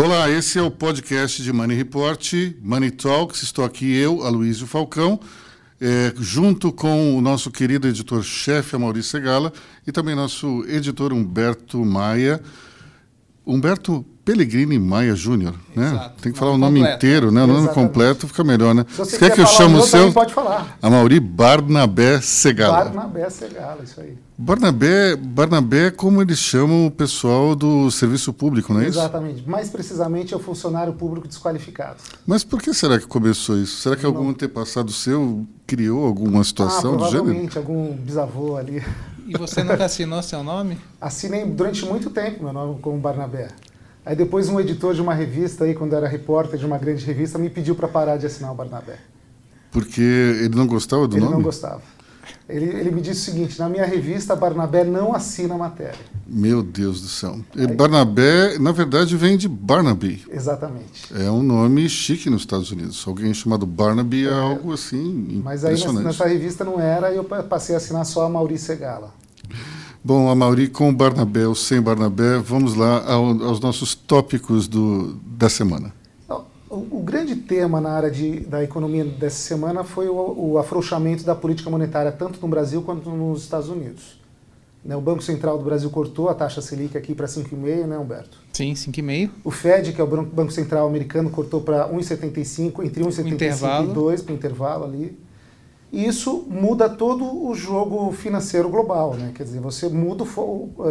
Olá, esse é o podcast de Money Report, Money Talks. Estou aqui eu, Aloysio Falcão, é, junto com o nosso querido editor-chefe, Maurício Segala, e também nosso editor Humberto Maia. Humberto Pellegrini Maia Júnior, né? Tem que falar o nome completo. inteiro, né? O nome completo fica melhor, né? Se você, você quer que eu chame o seu? Pode falar. A Mauri Barnabé Segala. Barnabé Segala, isso aí. Barnabé, Barnabé é como eles chamam o pessoal do serviço público, não é isso? Exatamente. Mais precisamente é o funcionário público desqualificado. Mas por que será que começou isso? Será que não. algum antepassado seu criou alguma situação ah, do gênero? Provavelmente, algum bisavô ali. E você nunca assinou seu nome? Assinei durante muito tempo meu nome como Barnabé. Aí depois um editor de uma revista, aí, quando era repórter de uma grande revista, me pediu para parar de assinar o Barnabé. Porque ele não gostava do ele nome? Ele não gostava. Ele, ele, me disse o seguinte: na minha revista, Barnabé não assina a matéria. Meu Deus do céu. Aí, Barnabé, na verdade, vem de Barnaby. Exatamente. É um nome chique nos Estados Unidos. Alguém chamado Barnaby é, é algo assim. Mas aí nessa, nessa, revista não era, e eu passei a assinar só a Maurício Segala. Bom, Mauri com o Barnabé ou sem Barnabé, vamos lá ao, aos nossos tópicos do, da semana. O, o grande tema na área de, da economia dessa semana foi o, o afrouxamento da política monetária, tanto no Brasil quanto nos Estados Unidos. Né, o Banco Central do Brasil cortou a taxa Selic aqui para 5,5, né, Humberto? Sim, 5,5. O Fed, que é o Banco Central americano, cortou para 1,75, entre 1,75 e 2 para o intervalo ali. E isso muda todo o jogo financeiro global, né? Quer dizer, você muda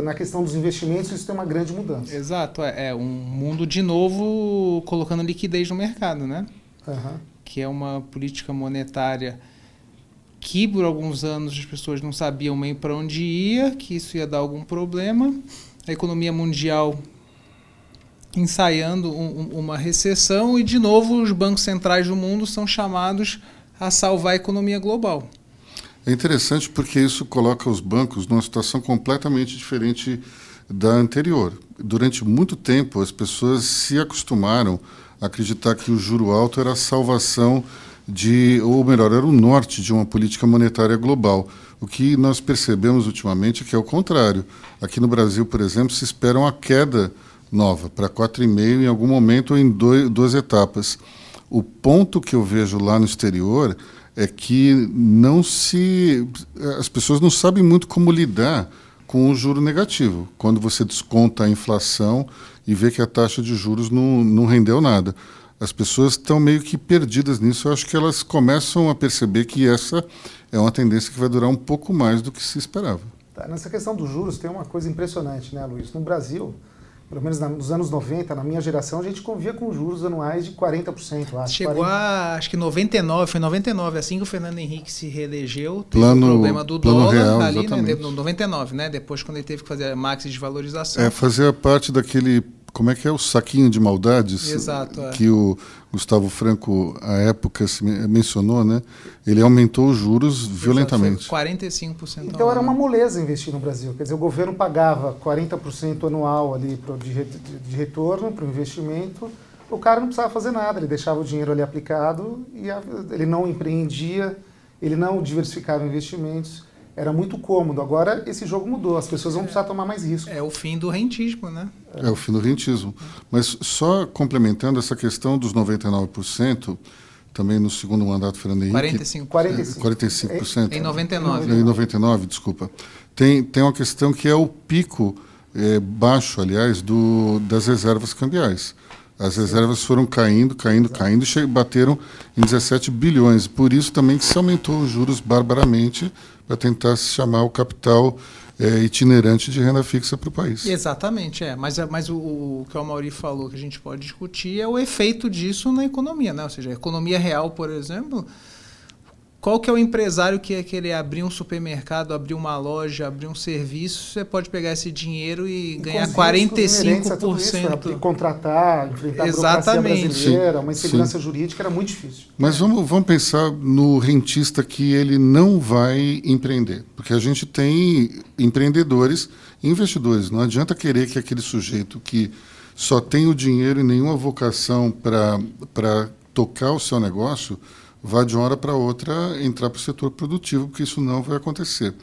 na questão dos investimentos, isso tem uma grande mudança. Exato, é, é um mundo de novo colocando liquidez no mercado, né? Uhum. Que é uma política monetária que por alguns anos as pessoas não sabiam meio para onde ia, que isso ia dar algum problema. A economia mundial ensaiando um, uma recessão e de novo os bancos centrais do mundo são chamados a salvar a economia global. É interessante porque isso coloca os bancos numa situação completamente diferente da anterior. Durante muito tempo, as pessoas se acostumaram a acreditar que o juro alto era a salvação de, ou melhor, era o norte de uma política monetária global. O que nós percebemos ultimamente é que é o contrário. Aqui no Brasil, por exemplo, se espera uma queda nova para 4,5 em algum momento ou em dois, duas etapas. O ponto que eu vejo lá no exterior é que não se as pessoas não sabem muito como lidar com o juro negativo. Quando você desconta a inflação e vê que a taxa de juros não, não rendeu nada. As pessoas estão meio que perdidas nisso. Eu acho que elas começam a perceber que essa é uma tendência que vai durar um pouco mais do que se esperava. Tá, nessa questão dos juros tem uma coisa impressionante, né, Luiz? No Brasil, pelo menos nos anos 90, na minha geração, a gente convia com juros anuais de 40%. Acho, Chegou 40... a, acho que 99, foi 99, assim que o Fernando Henrique se reelegeu, teve plano, o problema do dólar real, ali, exatamente. né, no 99, né, depois quando ele teve que fazer a maxi de valorização. É, fazia parte daquele como é que é o saquinho de maldades Exato, é. que o Gustavo Franco à época mencionou, né? Ele aumentou os juros Exato, violentamente. 45%. Então era uma moleza investir no Brasil. Quer dizer, o governo pagava 40% anual ali de, de retorno para o investimento. O cara não precisava fazer nada, ele deixava o dinheiro ali aplicado e ele não empreendia, ele não diversificava investimentos era muito cômodo. Agora esse jogo mudou, as pessoas vão precisar tomar mais risco. É o fim do rentismo, né? É o fim do rentismo. Mas só complementando essa questão dos 99%, também no segundo mandato Fernando Henrique. 45%. 45%. 45%. Em 99. Em 99, desculpa. Tem, tem uma questão que é o pico é, baixo, aliás, do, das reservas cambiais. As reservas foram caindo, caindo, caindo e bateram em 17 bilhões. Por isso também que se aumentou os juros barbaramente para tentar chamar o capital é, itinerante de renda fixa para o país. Exatamente, é. Mas, mas o, o, que o Mauri falou que a gente pode discutir é o efeito disso na economia, né? Ou seja, a economia real, por exemplo, qual que é o empresário que ia querer abrir um supermercado, abrir uma loja, abrir um serviço? Você pode pegar esse dinheiro e, e ganhar 45%. Isso, né? contratar, enfrentar Exatamente. a brasileira, uma insegurança Sim. jurídica era muito difícil. Mas vamos, vamos pensar no rentista que ele não vai empreender. Porque a gente tem empreendedores e investidores. Não adianta querer que aquele sujeito que só tem o dinheiro e nenhuma vocação para tocar o seu negócio vá de uma hora para outra entrar para o setor produtivo, porque isso não vai acontecer.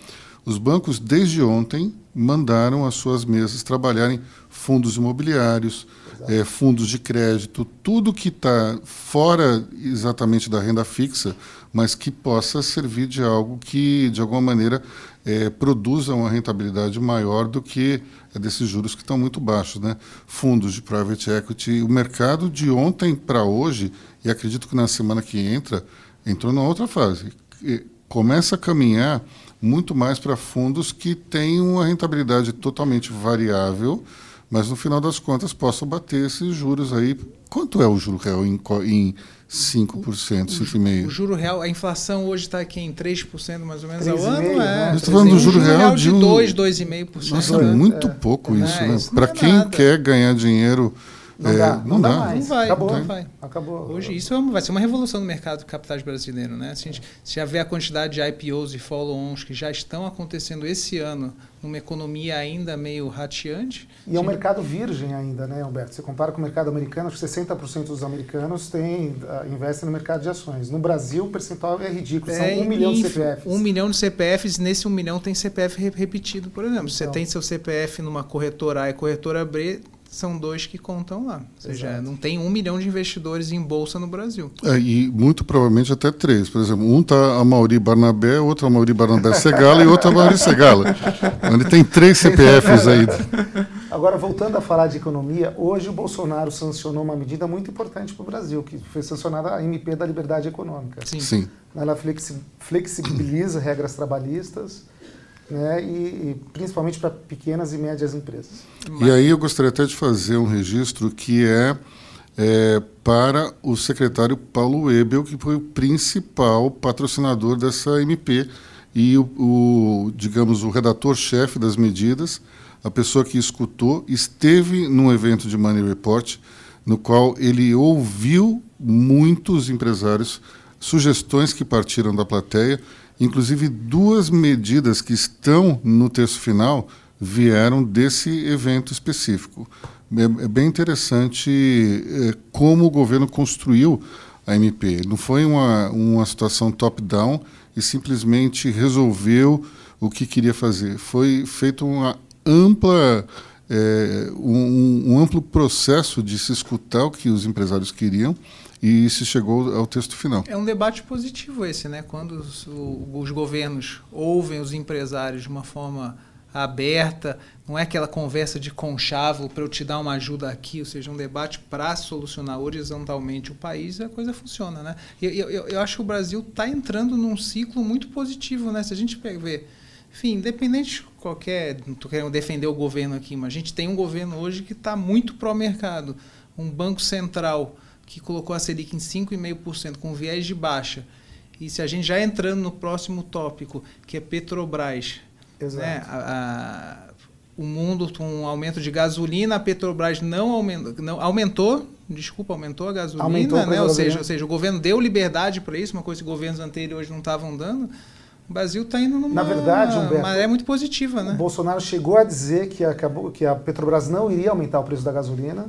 Os bancos, desde ontem, mandaram as suas mesas trabalharem fundos imobiliários, é, fundos de crédito, tudo que está fora exatamente da renda fixa, mas que possa servir de algo que, de alguma maneira, é, produza uma rentabilidade maior do que desses juros que estão muito baixos. Né? Fundos de private equity, o mercado de ontem para hoje, e acredito que na semana que entra, entrou numa outra fase. Começa a caminhar muito mais para fundos que têm uma rentabilidade totalmente variável, mas no final das contas possam bater esses juros aí. Quanto é o juro real em, em 5%, 5,5%? O juro real, a inflação hoje está aqui em 3% mais ou menos 3,5%, ao ano. né? É, Estou falando do juro real de um- 2, 2,5%. Nossa, né? muito É. pouco É, isso, né? Para é quem nada. quer ganhar dinheiro, Não é, dá, não, dá mais. Não vai, Acabou. não vai. Acabou. Hoje isso é uma- vai ser uma revolução no mercado de capitais brasileiro, né? Se a gente se já vê a quantidade de IPOs e follow-ons que já estão acontecendo esse ano numa economia ainda meio rateante. E é um mercado virgem ainda, né, Humberto? Você compara com o mercado americano, acho que 60% dos americanos têm, ah, investem no mercado de ações. No Brasil, o percentual é ridículo, são É, um milhão de CPFs. Um milhão de CPFs, nesse um milhão tem CPF re- repetido, por exemplo. Você Então. tem seu CPF numa corretora A e corretora B, são dois que contam lá. Ou seja, Exato. não tem um milhão de investidores em bolsa no Brasil. É, e muito provavelmente até três. Por exemplo, um está a Mauri Barnabé, outro a Mauri Barnabé Segala e outro a Mauri Segala. Ele tem três CPFs aí. Agora, voltando a falar de economia, hoje o Bolsonaro sancionou uma medida muito importante para o Brasil, que foi sancionada a MP da Liberdade Econômica. Sim. Sim. Ela flexi- flexibiliza regras trabalhistas, né, e, e principalmente para pequenas e médias empresas. E aí eu gostaria até de fazer um registro que é, é, para o secretário Paulo Ebel, que foi o principal patrocinador dessa MP e o, o, digamos, o redator-chefe das medidas, a pessoa que escutou, esteve num evento de Money Report, no qual ele ouviu muitos empresários, sugestões que partiram da plateia, inclusive duas medidas que estão no texto final vieram desse evento específico. É, é bem interessante é, como o governo construiu a MP. Não foi uma, uma situação top-down e simplesmente resolveu o que queria fazer. Foi feito uma ampla é, um, um amplo processo de se escutar o que os empresários queriam e se chegou ao texto final. É um debate positivo esse, né? Quando os, os governos ouvem os empresários de uma forma aberta, não é aquela conversa de conchavo para eu te dar uma ajuda aqui, ou seja, um debate para solucionar horizontalmente o país, a coisa funciona, né? Eu, eu, eu acho que o Brasil está entrando num ciclo muito positivo, né? Se a gente ver, enfim, independente de qualquer, não estou querendo defender o governo aqui, mas a gente tem um governo hoje que está muito pró-mercado, um banco central que colocou a Selic em 5,5% com viés de baixa. E se a gente já entrando no próximo tópico, que é Petrobras, Exato. né, a- a- o mundo com um aumento de gasolina, a Petrobras não aumentou, não, aumentou, desculpa, aumentou a gasolina, Aumentou né? ou, seja, ou seja, o governo deu liberdade para isso, uma coisa que governos anteriores não estavam dando. O Brasil está indo numa Na verdade, Humberto, maré muito positiva, O né? Bolsonaro chegou a dizer que, acabou, que a Petrobras não iria aumentar o preço da gasolina.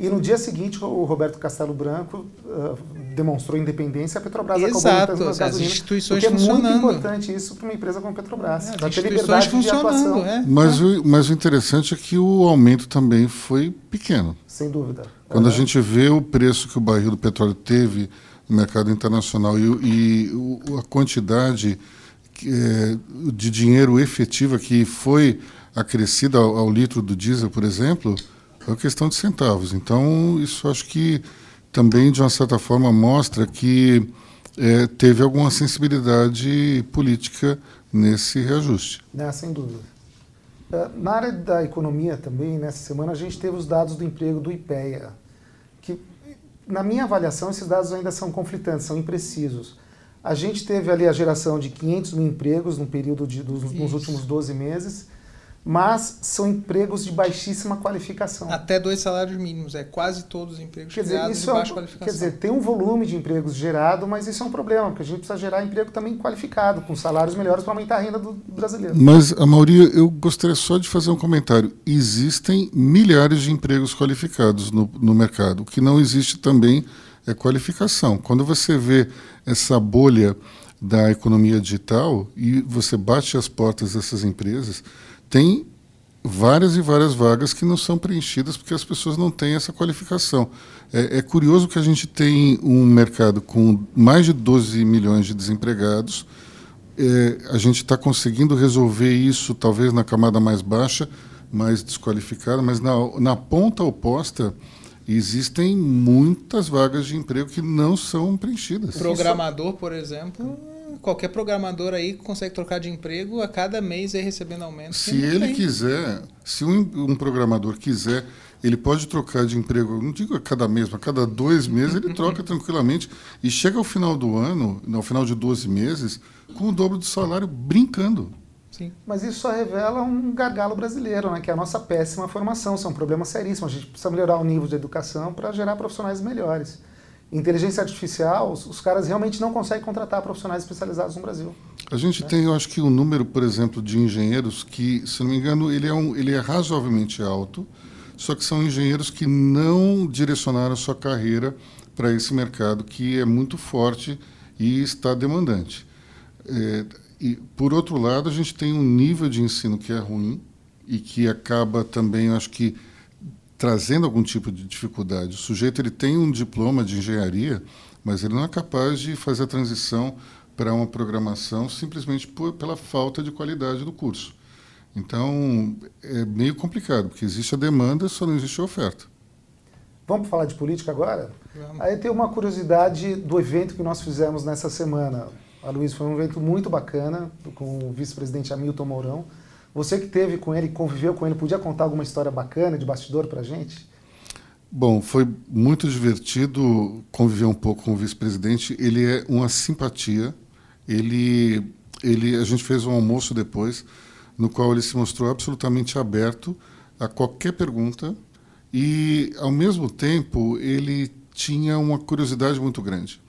E no dia seguinte, o Roberto Castelo Branco ah, demonstrou independência e a Petrobras acabou Exato, aumentando a as gasolina. instituições porque é muito importante isso para uma empresa como a Petrobras. É, as instituições funcionando, atuação, é. Mas, o, mas o interessante é que o aumento também foi pequeno. sem dúvida. Quando a Aham. gente vê o preço que o barril do petróleo teve no mercado internacional e, e o- a quantidade que, eh, de dinheiro efetiva que foi acrescida ao, ao litro do diesel, por exemplo, é uma questão de centavos. Então, isso acho que também, de uma certa forma, mostra que eh, teve alguma sensibilidade política nesse reajuste. Né, sem dúvida. Ah, Na área da economia também, nessa semana, a gente teve os dados do emprego do IPEA, que, na minha avaliação, esses dados ainda são conflitantes, são imprecisos. A gente teve ali a geração de 500 mil empregos no período de, dos, nos últimos 12 meses, mas são empregos de baixíssima qualificação. Até dois salários mínimos, é quase todos os empregos Quer dizer, isso de é um- baixa qualificação. quer dizer, tem um volume de empregos gerado, mas isso é um problema, porque a gente precisa gerar emprego também qualificado, com salários melhores para aumentar a renda do brasileiro. Mas, a maioria, eu gostaria só de fazer um comentário. Existem milhares de empregos qualificados no, no mercado. O que não existe também é qualificação. Quando você vê essa bolha da economia digital e você bate as portas dessas empresas, tem várias e várias vagas que não são preenchidas porque as pessoas não têm essa qualificação. É, é curioso que a gente tem um mercado com mais de 12 milhões de desempregados. É, a gente está conseguindo resolver isso, talvez na camada mais baixa, mais desqualificada, mas na, na ponta oposta existem muitas vagas de emprego que não são preenchidas. Programador, por exemplo, qualquer programador aí consegue trocar de emprego a cada mês aí recebendo aumento. Se ele tem. quiser, se um, um, programador quiser, ele pode trocar de emprego, não digo a cada mês, mas a cada dois meses ele troca tranquilamente e chega ao final do ano, ao final de 12 meses, com o dobro do salário brincando. Sim. Mas isso só revela um gargalo brasileiro, né, que é a nossa péssima formação. Isso é um problema seríssimo. A gente precisa melhorar o nível de educação para gerar profissionais melhores inteligência artificial, os, os, caras realmente não conseguem contratar profissionais especializados no Brasil. A gente né? tem, eu acho que um número, por exemplo, de engenheiros que, se não me engano, ele é, um, ele é razoavelmente alto, só que são engenheiros que não direcionaram sua carreira para esse mercado que é muito forte e está demandante. É, e, por outro lado, a gente tem um nível de ensino que é ruim e que acaba também, eu acho que, trazendo algum tipo de dificuldade. O sujeito ele tem um diploma de engenharia, mas ele não é capaz de fazer a transição para uma programação simplesmente por, pela falta de qualidade do curso. Então, é meio complicado, porque existe a demanda, só não existe a oferta. Vamos falar de política agora? Vamos. Aí tem uma curiosidade do evento que nós fizemos nessa semana. A Luiz foi um evento muito bacana com o vice-presidente Hamilton Mourão. Você que teve com ele, conviveu com ele, podia contar alguma história bacana de bastidor para a gente? Bom, foi muito divertido conviver um pouco com o vice-presidente. Ele é uma simpatia. Ele, ele, a gente fez um almoço depois, no qual ele se mostrou absolutamente aberto a qualquer pergunta e, ao mesmo tempo, ele tinha uma curiosidade muito grande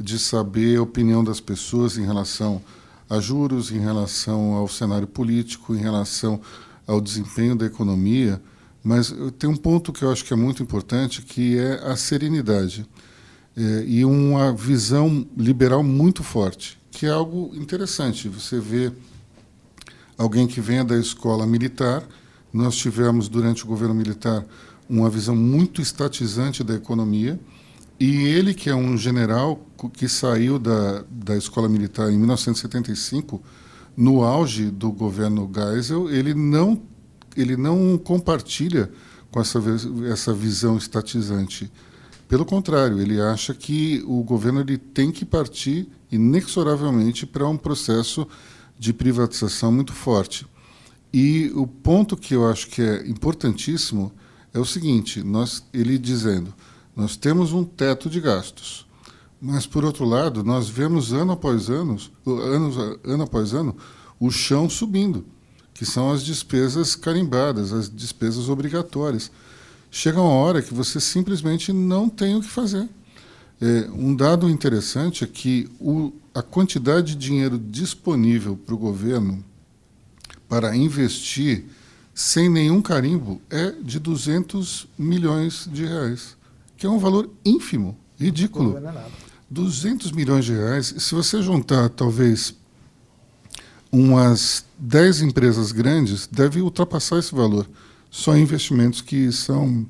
de saber a opinião das pessoas em relação a juros, em relação ao cenário político, em relação ao desempenho da economia, mas tem um ponto que eu acho que é muito importante, que é a serenidade é, e uma visão liberal muito forte, que é algo interessante. Você vê alguém que venha da escola militar, nós tivemos durante o governo militar uma visão muito estatizante da economia, e ele, que é um general que saiu da, da escola militar em 1975, no auge do governo Geisel, ele não, ele não compartilha com essa, essa visão estatizante. Pelo contrário, ele acha que o governo ele tem que partir inexoravelmente para um processo de privatização muito forte. E o ponto que eu acho que é importantíssimo é o seguinte: nós, ele dizendo nós temos um teto de gastos. Mas, por outro lado, nós vemos ano após ano, ano, ano após ano, o chão subindo, que são as despesas carimbadas, as despesas obrigatórias. Chega uma hora que você simplesmente não tem o que fazer. É, um dado interessante é que o, a quantidade de dinheiro disponível para o governo para investir sem nenhum carimbo é de 200 milhões de reais que é um valor ínfimo, ridículo. Não é nada. 200 milhões de reais, se você juntar talvez umas 10 empresas grandes, deve ultrapassar esse valor. Só investimentos que são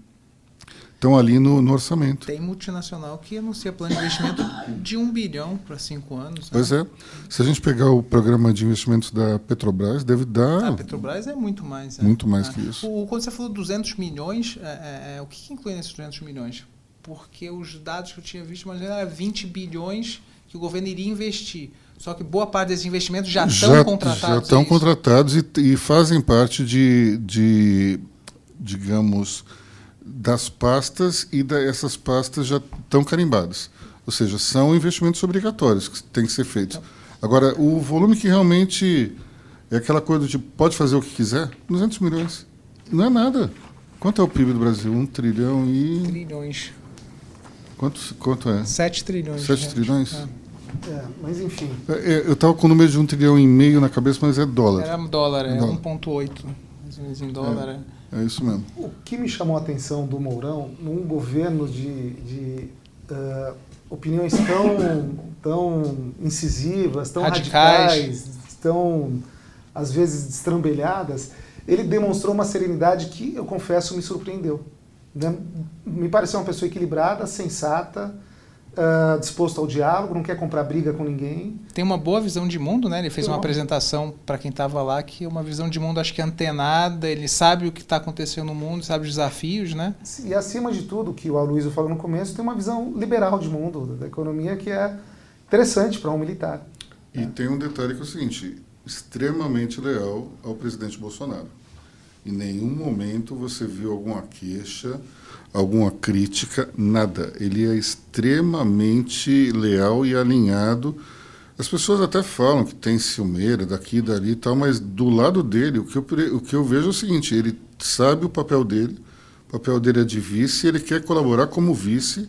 estão ali no, no, orçamento. Tem multinacional que anuncia plano de investimento de um bilhão para cinco anos. Né? Pois é. Se a gente pegar o programa de investimentos da Petrobras, deve dar. A Petrobras é muito mais. É. Muito mais que isso. O, quando você falou 200 milhões, é, é, é, o que, que inclui nesses 200 milhões? Porque os dados que eu tinha visto, mas era 20 bilhões que o governo iria investir. Só que boa parte desses investimentos já, estão contratados. Já estão é contratados e, e, fazem parte de, de, digamos, das pastas e da, essas pastas já estão carimbadas. Ou seja, são investimentos obrigatórios que têm que ser feitos. Agora, o volume que realmente é aquela coisa de pode fazer o que quiser, 200 milhões. Não é nada. Quanto é o PIB do Brasil? Um trilhão e. Trilhões. Quanto, quanto é? 7 trilhões. 7 trilhões? É. É, mas enfim. É, é eu estava com o número de um trilhão e meio na cabeça, mas é dólar. Era dólar, é 1,8. Mais em dólar. É. é. isso mesmo. O que me chamou a atenção do Mourão, num governo de, de uh, opiniões tão, tão incisivas, tão radicais. radicais, tão às vezes destrambelhadas, ele demonstrou uma serenidade que eu confesso me surpreendeu. Né? Me pareceu uma pessoa equilibrada, sensata, uh, disposto ao diálogo, não quer comprar briga com ninguém. Tem uma boa visão de mundo, né? Ele fez Tem uma apresentação para quem estava lá que é uma visão de mundo, acho que antenada. Ele sabe o que está acontecendo no mundo, sabe os desafios, né? E acima de tudo, que o Aloysio falou no começo, tem uma visão liberal de mundo, da economia, que é interessante para um militar. E é. tem um detalhe que é o seguinte: extremamente leal ao presidente Bolsonaro. Em nenhum momento você viu alguma queixa alguma crítica, nada. Ele é extremamente leal e alinhado. As pessoas até falam que tem ciumeira daqui e dali e tal, mas do lado dele, o que, eu, o que eu vejo é o seguinte: ele sabe o papel dele, o papel dele é de vice, ele quer colaborar como vice,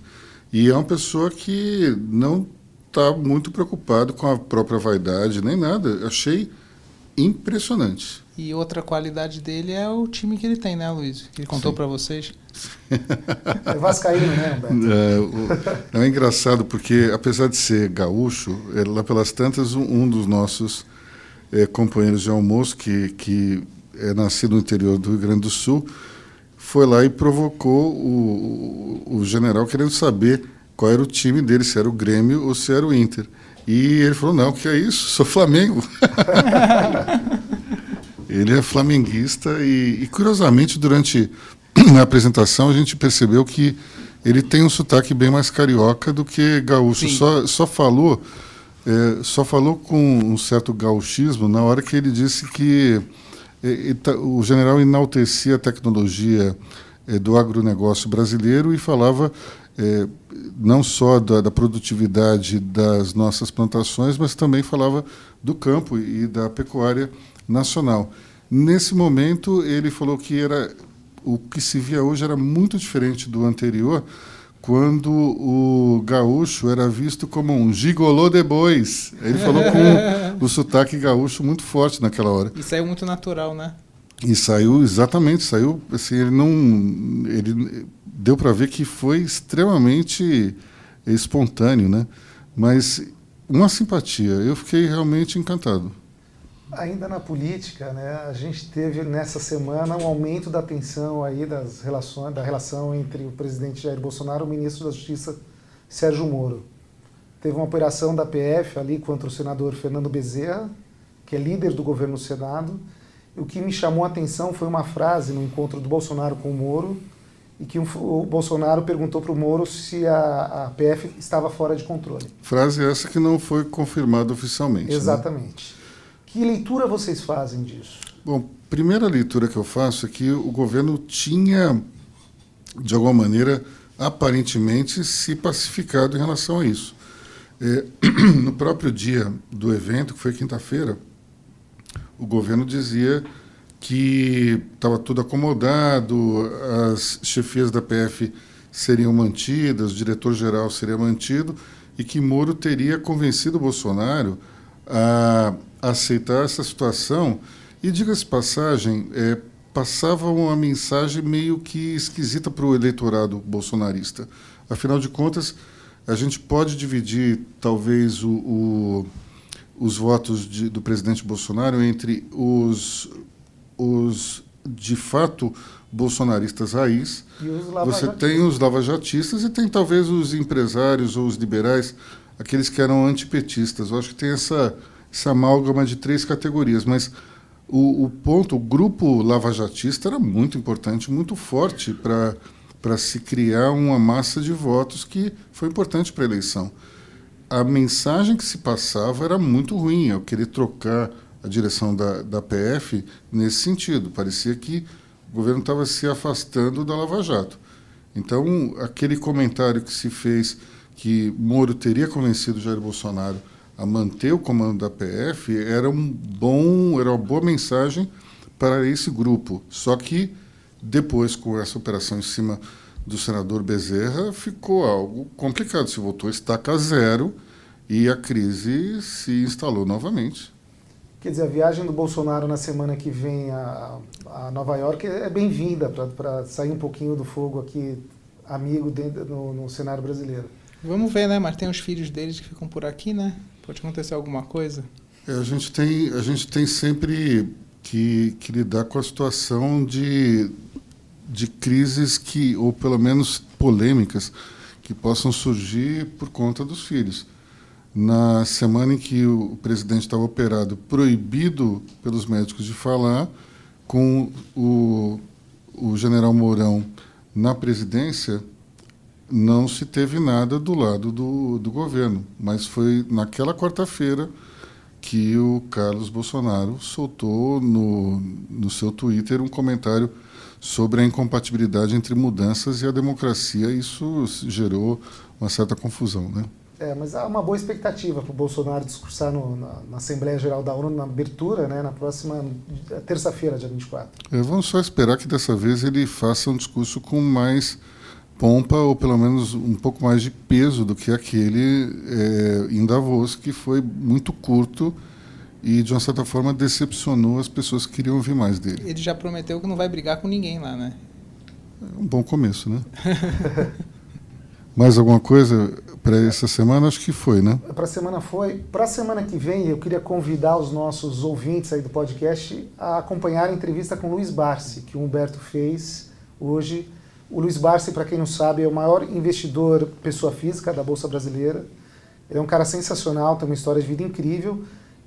e é uma pessoa que não está muito preocupado com a própria vaidade nem nada. Achei impressionante. E outra qualidade dele é o time que ele tem, né, Luiz? Que ele contou para vocês. É vascaíno, né, Humberto? É, é engraçado porque, apesar de ser gaúcho, é, lá pelas tantas, um, um dos nossos é, companheiros de almoço, que, que é nascido no interior do Rio Grande do Sul, foi lá e provocou o, o, o general querendo saber qual era o time dele, se era o Grêmio ou se era o Inter. E ele falou, não, que é isso, sou Flamengo. ele é flamenguista e, e, curiosamente, durante a apresentação, a gente percebeu que ele tem um sotaque bem mais carioca do que gaúcho. Só, só falou é, só falou com um certo gauchismo na hora que ele disse que é, o general enaltecia a tecnologia é, do agronegócio brasileiro e falava é, não só da, da, produtividade das nossas plantações, mas também falava do campo e da pecuária nacional. Nesse momento, ele falou que era o que se via hoje era muito diferente do anterior, quando o gaúcho era visto como um gigolô de bois. Ele falou com o sotaque gaúcho muito forte naquela hora. E saiu muito natural, né? E saiu exatamente, saiu assim, ele não ele deu para ver que foi extremamente espontâneo, né? Mas uma simpatia. Eu fiquei realmente encantado. Ainda na política, né, a gente teve nessa semana um aumento da tensão aí das relações, da relação entre o presidente Jair Bolsonaro e o ministro da Justiça Sérgio Moro. Teve uma operação da PF ali contra o senador Fernando Bezerra, que é líder do governo no Senado. O que me chamou a atenção foi uma frase no encontro do Bolsonaro com o Moro, e que o Bolsonaro perguntou para o Moro se a, a, PF estava fora de controle. Frase essa que não foi confirmada oficialmente. Né? Exatamente. Né? Que leitura vocês fazem disso? Bom, primeira leitura que eu faço é que o governo tinha, de alguma maneira, aparentemente se pacificado em relação a isso. É, no próprio dia do evento, que foi quinta-feira, o governo dizia que estava tudo acomodado, as chefias da PF seriam mantidas, o diretor-geral seria mantido e que Moro teria convencido Bolsonaro a aceitar essa situação. E, diga-se passagem, é, passava uma mensagem meio que esquisita para o eleitorado bolsonarista. Afinal de contas, a gente pode dividir, talvez, o, o, os votos de, do presidente Bolsonaro entre os os de fato bolsonaristas raiz, você tem os lavajatistas e tem talvez os empresários ou os liberais, aqueles que eram antipetistas. Eu acho que tem essa, essa amálgama de três categorias, mas o, o ponto, o grupo lavajatista era muito importante, muito forte para se criar uma massa de votos que foi importante para a eleição. A mensagem que se passava era muito ruim, eu querer trocar a direção da, da PF nesse sentido. Parecia que o governo estava se afastando da Lava Jato. Então, aquele comentário que se fez que Moro teria convencido Jair Bolsonaro a manter o comando da PF era um bom, era uma boa mensagem para esse grupo. Só que depois, com essa operação em cima do senador Bezerra, ficou algo complicado. Se voltou a estaca zero e a crise se instalou novamente. Quer dizer, a viagem do Bolsonaro na semana que vem a, a Nova York é bem-vinda para sair um pouquinho do fogo aqui, amigo, dentro, no, no cenário brasileiro. Vamos ver, né? Mas tem os filhos deles que ficam por aqui, né? Pode acontecer alguma coisa. É, a, gente tem, a gente tem sempre que, que lidar com a situação de, de crises que, ou pelo menos polêmicas, que possam surgir por conta dos filhos. Na semana em que o presidente estava operado, proibido pelos médicos de falar, com o, o general Mourão na presidência, não se teve nada do lado do, do governo. Mas foi naquela quarta-feira que o Carlos Bolsonaro soltou no, no seu Twitter um comentário sobre a incompatibilidade entre mudanças e a democracia. Isso gerou uma certa confusão, né? É, mas há uma boa expectativa para o Bolsonaro discursar no, na, na, Assembleia Geral da ONU, na abertura, né, na próxima terça-feira, dia 24. É, vamos só esperar que dessa vez ele faça um discurso com mais pompa, ou pelo menos um pouco mais de peso do que aquele é, em Davos, que foi muito curto e, de uma certa forma, decepcionou as pessoas que queriam ouvir mais dele. Ele já prometeu que não vai brigar com ninguém lá, né? É um bom começo, né? mais alguma coisa para essa semana? Acho que foi, né? Para a semana foi. Para a semana que vem, eu queria convidar os nossos ouvintes aí do podcast a acompanhar a entrevista com o Luiz Barsi, que o Humberto fez hoje o Luiz Barsi, para quem não sabe, é o maior investidor pessoa física da Bolsa Brasileira. Ele é um cara sensacional, tem uma história de vida incrível.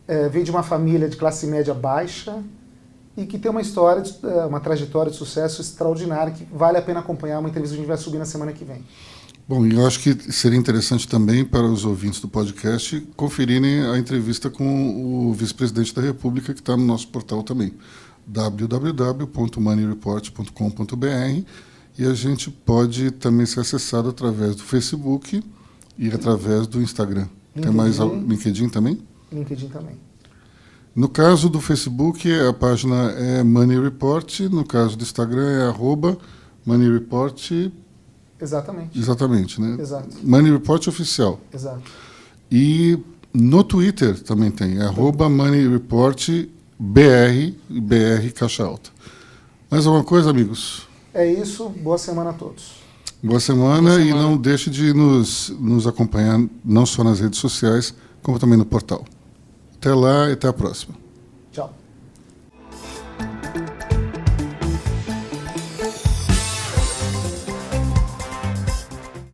É, veio de uma família de classe média baixa e que tem uma história, é, uma trajetória de sucesso extraordinária que vale a pena acompanhar. Uma entrevista que a gente vai subir na semana que vem. Bom, eu acho que seria interessante também para os ouvintes do podcast conferirem a entrevista com o vice-presidente da República, que está no nosso portal também, www.moneyreport.com.br e a gente pode também ser acessado através do Facebook e através do Instagram. LinkedIn. Tem mais LinkedIn também? LinkedIn também. No caso do Facebook, a página é Money Report. No caso do Instagram, é arroba Money Report. Exatamente. Exatamente, né? Exato. Money Report oficial. Exato. E no Twitter também tem, é arroba Money Report BR, BR Caixa Alta. Mais alguma coisa, amigos? É isso. Boa semana a todos. Boa semana, Boa semana. e não deixe de nos, nos acompanhar não só nas redes sociais, como também no portal. Até lá e até a próxima.